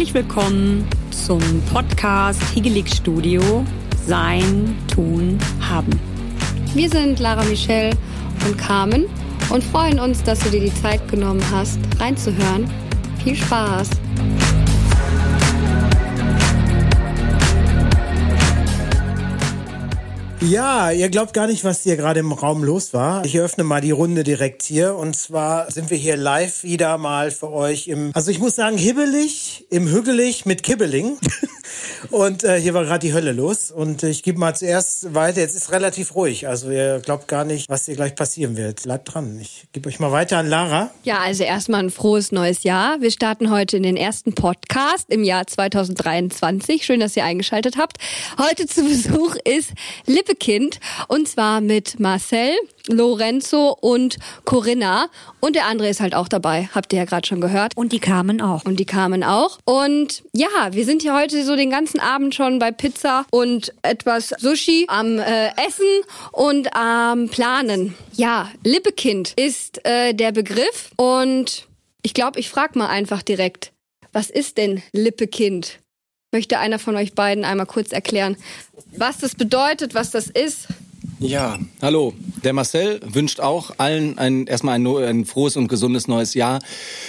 Herzlich willkommen zum Podcast Higelig Studio Sein, Tun, Haben. Wir sind Lara Michelle und Carmen und freuen uns, dass du dir die Zeit genommen hast, reinzuhören. Viel Spaß! Ja, ihr glaubt gar nicht, was hier gerade im Raum los war. Ich eröffne mal die Runde direkt hier. Und zwar sind wir hier live wieder mal für euch im, also ich muss sagen, hibbelig, im Hügelig mit Kibbeling. Und äh, hier war gerade die Hölle los. Und ich gebe mal zuerst weiter. Jetzt ist relativ ruhig. Also ihr glaubt gar nicht, was hier gleich passieren wird. Bleibt dran. Ich gebe euch mal weiter an Lara. Ja, also erstmal ein frohes neues Jahr. Wir starten heute in den ersten Podcast im Jahr 2023. Schön, dass ihr eingeschaltet habt. Heute zu Besuch ist Lippekind und zwar mit Marcel, Lorenzo und Corinna. Und der andere ist halt auch dabei. Habt ihr ja gerade schon gehört. Und die kamen auch. Und die kamen auch. Und ja, wir sind hier heute so den ganzen Abend schon bei Pizza und etwas Sushi am äh, Essen und am Planen. Ja, Lippekind ist äh, der Begriff. Und ich glaube, ich frage mal einfach direkt. Was ist denn Lippekind? Möchte einer von euch beiden einmal kurz erklären, was das bedeutet, was das ist? Ja, hallo. Der Marcel wünscht auch allen ein, erstmal ein, ein, frohes und gesundes neues Jahr.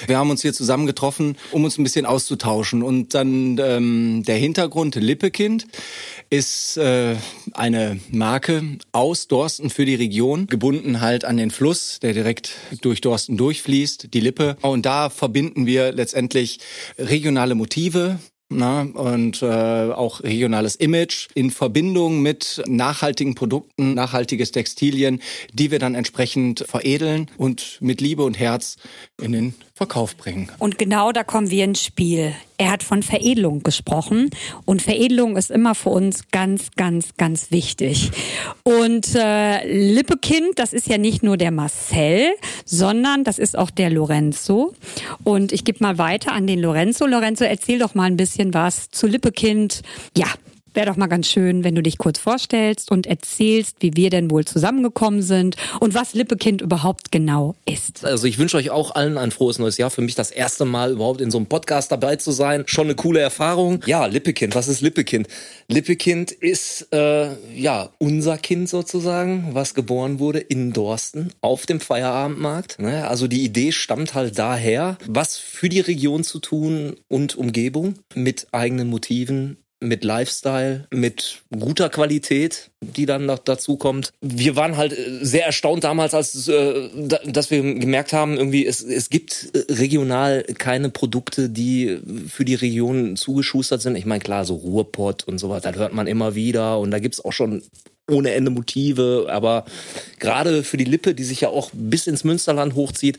Wir haben uns hier zusammengetroffen, um uns ein bisschen auszutauschen. Und dann ähm, der Hintergrund Lippekind ist äh, eine Marke aus Dorsten für die Region, gebunden halt an den Fluss, der direkt durch Dorsten durchfließt, die Lippe. Und da verbinden wir letztendlich regionale Motive, na, und äh, auch regionales Image in Verbindung mit nachhaltigen Produkten, nachhaltiges Textilien, die wir dann entsprechend veredeln und mit Liebe und Herz in den Verkauf bringen. Und genau da kommen wir ins Spiel. Er hat von Veredelung gesprochen und Veredelung ist immer für uns ganz, ganz, ganz wichtig. Und äh, Lippekind, das ist ja nicht nur der Marcel, sondern das ist auch der Lorenzo. Und ich gebe mal weiter an den Lorenzo. Lorenzo, erzähl doch mal ein bisschen was zu Lippekind. Ja, Wäre doch mal ganz schön, wenn du dich kurz vorstellst und erzählst, wie wir denn wohl zusammengekommen sind und was Lippekind überhaupt genau ist. Also ich wünsche euch auch allen ein frohes neues Jahr. Für mich das erste Mal überhaupt in so einem Podcast dabei zu sein. Schon eine coole Erfahrung. Ja, Lippekind, was ist Lippekind? Lippekind ist äh, ja unser Kind sozusagen, was geboren wurde in Dorsten auf dem Feierabendmarkt. Ne? Also die Idee stammt halt daher, was für die Region zu tun und Umgebung mit eigenen Motiven mit Lifestyle, mit guter Qualität, die dann noch dazu kommt. Wir waren halt äh, sehr erstaunt damals, als äh, dass wir gemerkt haben, irgendwie es, es gibt äh, regional keine Produkte, die für die Region zugeschustert sind. Ich meine, klar, so Ruhrpott und so weiter, das hört man immer wieder und da gibt's auch schon ohne Ende Motive, aber gerade für die Lippe, die sich ja auch bis ins Münsterland hochzieht,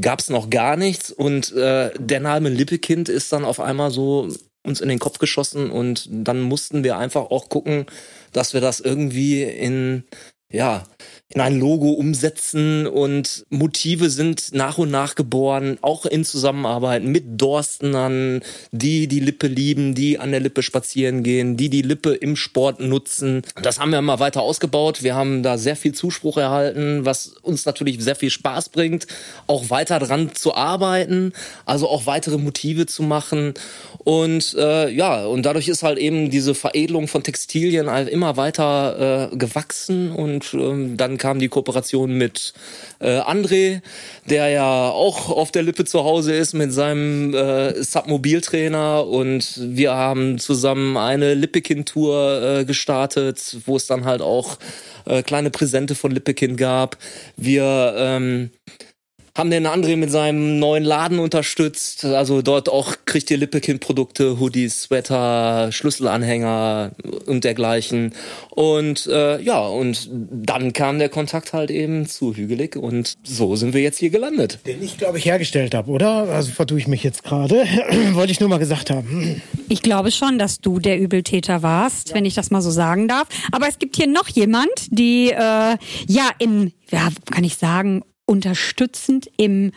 gab's noch gar nichts und äh, der Name Lippekind ist dann auf einmal so uns in den Kopf geschossen und dann mussten wir einfach auch gucken, dass wir das irgendwie in ja, in ein Logo umsetzen und Motive sind nach und nach geboren, auch in Zusammenarbeit mit Dorstenern, die die Lippe lieben, die an der Lippe spazieren gehen, die die Lippe im Sport nutzen. Das haben wir mal weiter ausgebaut. Wir haben da sehr viel Zuspruch erhalten, was uns natürlich sehr viel Spaß bringt, auch weiter dran zu arbeiten, also auch weitere Motive zu machen. Und äh, ja, und dadurch ist halt eben diese Veredelung von Textilien immer weiter äh, gewachsen und ähm, dann kam die Kooperation mit äh, André, der ja auch auf der Lippe zu Hause ist mit seinem äh, Submobiltrainer und wir haben zusammen eine Lippekind-Tour äh, gestartet, wo es dann halt auch äh, kleine Präsente von Lippekind gab. Wir ähm, haben den André mit seinem neuen Laden unterstützt. Also dort auch kriegt ihr Lippekind-Produkte, Hoodies, Sweater, Schlüsselanhänger und dergleichen. Und äh, ja, und dann kam der Kontakt halt eben zu Hügelig und so sind wir jetzt hier gelandet. Den ich, glaube ich, hergestellt habe, oder? Also vertue ich mich jetzt gerade. Wollte ich nur mal gesagt haben. Ich glaube schon, dass du der Übeltäter warst, ja. wenn ich das mal so sagen darf. Aber es gibt hier noch jemand, die äh, ja in, ja, kann ich sagen, unterstützend im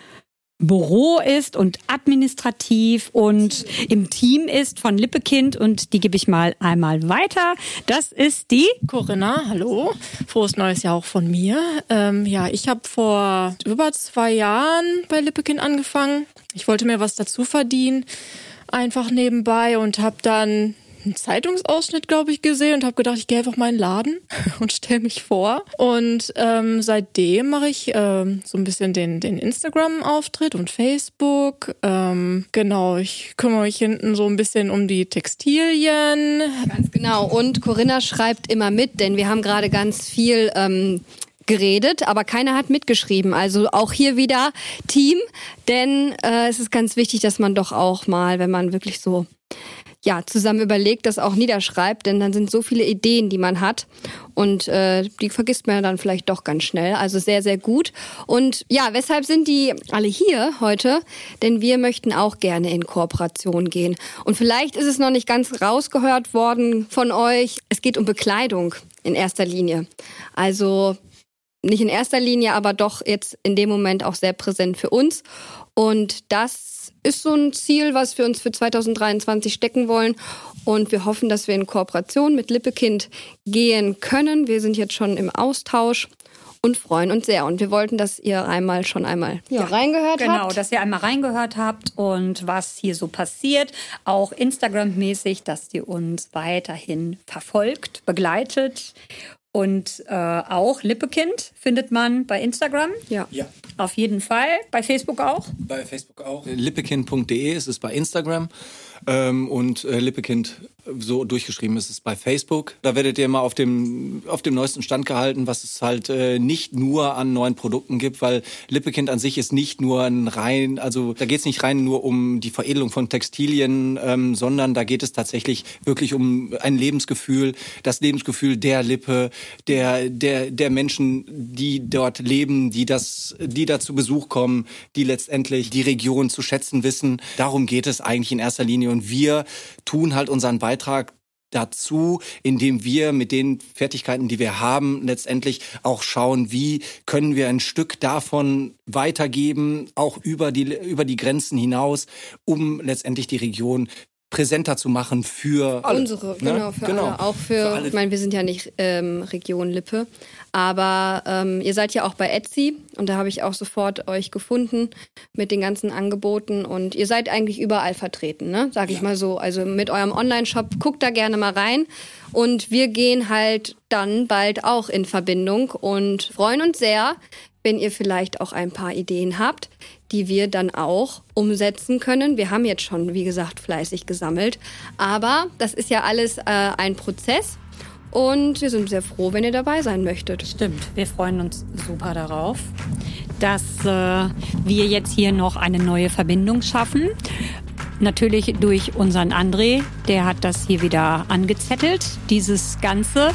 Büro ist und administrativ und im Team ist von Lippekind und die gebe ich mal einmal weiter. Das ist die Corinna. Hallo, frohes neues Jahr auch von mir. Ähm, ja, ich habe vor über zwei Jahren bei Lippekind angefangen. Ich wollte mir was dazu verdienen einfach nebenbei und habe dann einen Zeitungsausschnitt, glaube ich, gesehen und habe gedacht, ich gehe einfach mal in den Laden und stelle mich vor. Und ähm, seitdem mache ich ähm, so ein bisschen den, den Instagram-Auftritt und Facebook. Ähm, genau, ich kümmere mich hinten so ein bisschen um die Textilien. Ganz genau. Und Corinna schreibt immer mit, denn wir haben gerade ganz viel ähm, geredet, aber keiner hat mitgeschrieben. Also auch hier wieder Team, denn äh, es ist ganz wichtig, dass man doch auch mal, wenn man wirklich so ja, zusammen überlegt, das auch niederschreibt, denn dann sind so viele Ideen, die man hat und äh, die vergisst man dann vielleicht doch ganz schnell. Also sehr, sehr gut. Und ja, weshalb sind die alle hier heute? Denn wir möchten auch gerne in Kooperation gehen. Und vielleicht ist es noch nicht ganz rausgehört worden von euch. Es geht um Bekleidung in erster Linie. Also nicht in erster Linie, aber doch jetzt in dem Moment auch sehr präsent für uns. Und das ist so ein Ziel, was wir uns für 2023 stecken wollen. Und wir hoffen, dass wir in Kooperation mit Lippekind gehen können. Wir sind jetzt schon im Austausch und freuen uns sehr. Und wir wollten, dass ihr einmal schon einmal ja, reingehört genau, habt. Genau, dass ihr einmal reingehört habt und was hier so passiert. Auch Instagram-mäßig, dass ihr uns weiterhin verfolgt, begleitet und äh, auch Lippekind findet man bei Instagram. Ja. ja. Auf jeden Fall. Bei Facebook auch. Bei Facebook auch. Lippekind.de ist es bei Instagram. Ähm, und äh, Lippekind so durchgeschrieben ist es bei Facebook. Da werdet ihr immer auf dem, auf dem neuesten Stand gehalten, was es halt äh, nicht nur an neuen Produkten gibt, weil Lippekind an sich ist nicht nur ein rein, also da geht es nicht rein nur um die Veredelung von Textilien, ähm, sondern da geht es tatsächlich wirklich um ein Lebensgefühl, das Lebensgefühl der Lippe, der, der, der Menschen, die dort leben, die das, die da zu Besuch kommen, die letztendlich die Region zu schätzen wissen. Darum geht es eigentlich in erster Linie und wir tun halt unseren Beitrag dazu, indem wir mit den Fertigkeiten, die wir haben, letztendlich auch schauen, wie können wir ein Stück davon weitergeben, auch über die, über die Grenzen hinaus, um letztendlich die Region präsenter zu machen für alle. unsere, ne? genau, für genau. alle. Auch für, für alle. ich meine, wir sind ja nicht ähm, Region Lippe, aber ähm, ihr seid ja auch bei Etsy und da habe ich auch sofort euch gefunden mit den ganzen Angeboten und ihr seid eigentlich überall vertreten, ne? Sag ich ja. mal so. Also mit eurem Online-Shop, guckt da gerne mal rein und wir gehen halt dann bald auch in Verbindung und freuen uns sehr, wenn ihr vielleicht auch ein paar Ideen habt, die wir dann auch umsetzen können. Wir haben jetzt schon, wie gesagt, fleißig gesammelt, aber das ist ja alles äh, ein Prozess. Und wir sind sehr froh, wenn ihr dabei sein möchtet. Stimmt, wir freuen uns super darauf, dass äh, wir jetzt hier noch eine neue Verbindung schaffen. Natürlich durch unseren André, der hat das hier wieder angezettelt, dieses Ganze.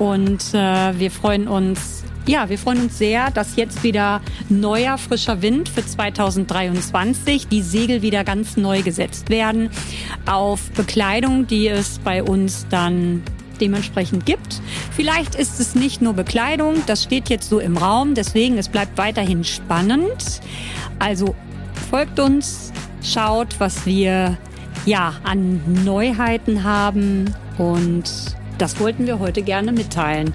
Und äh, wir freuen uns ja, wir freuen uns sehr, dass jetzt wieder neuer, frischer Wind für 2023, die Segel wieder ganz neu gesetzt werden auf Bekleidung, die es bei uns dann dementsprechend gibt. Vielleicht ist es nicht nur Bekleidung, das steht jetzt so im Raum, deswegen es bleibt weiterhin spannend. Also folgt uns, schaut, was wir ja an Neuheiten haben und das wollten wir heute gerne mitteilen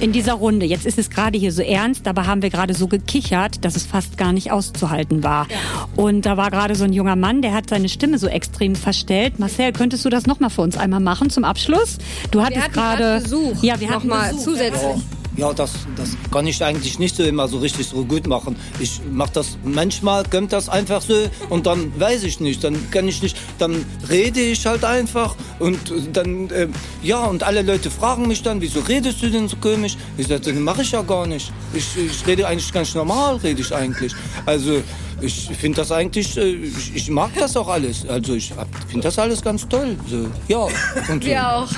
in dieser Runde. Jetzt ist es gerade hier so ernst, dabei haben wir gerade so gekichert, dass es fast gar nicht auszuhalten war. Ja. Und da war gerade so ein junger Mann, der hat seine Stimme so extrem verstellt. Marcel, könntest du das nochmal für uns einmal machen zum Abschluss? Du hattest gerade. Ja, wir hatten mal zusätzlich. Ja. Ja, das, das kann ich eigentlich nicht so immer so richtig so gut machen. Ich mache das manchmal, kommt das einfach so und dann weiß ich nicht, dann kann ich nicht, dann rede ich halt einfach und dann, äh, ja, und alle Leute fragen mich dann, wieso redest du denn so komisch? Ich sage, das mache ich ja gar nicht. Ich, ich rede eigentlich ganz normal, rede ich eigentlich. Also, ich finde das eigentlich, äh, ich, ich, mag das auch alles. Also ich finde das alles ganz toll. So, ja. Und so. Wir auch.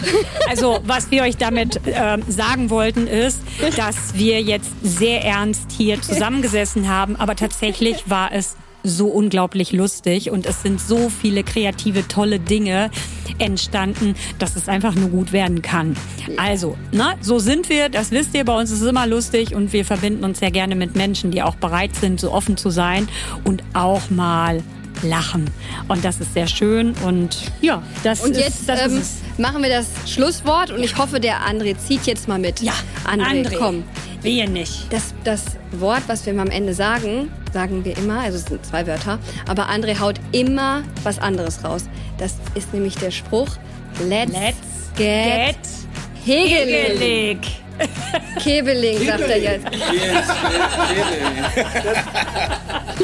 Also was wir euch damit äh, sagen wollten ist, dass wir jetzt sehr ernst hier zusammengesessen haben, aber tatsächlich war es so unglaublich lustig und es sind so viele kreative, tolle Dinge entstanden, dass es einfach nur gut werden kann. Also, na, so sind wir, das wisst ihr, bei uns ist es immer lustig und wir verbinden uns sehr gerne mit Menschen, die auch bereit sind, so offen zu sein und auch mal lachen. Und das ist sehr schön und ja, das und ist jetzt das ähm, ist machen wir das Schlusswort und ich hoffe, der André zieht jetzt mal mit. Ja, André, André komm. Wehe nicht. Das, das Wort, was wir am Ende sagen, sagen wir immer, also es sind zwei Wörter, aber André haut immer was anderes raus. Das ist nämlich der Spruch, let's, get, hegelig. Kebeling, sagt er jetzt.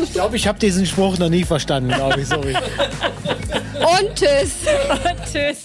Ich glaube, ich habe diesen Spruch noch nie verstanden, glaube ich. Sorry. Und tschüss. Tschüss.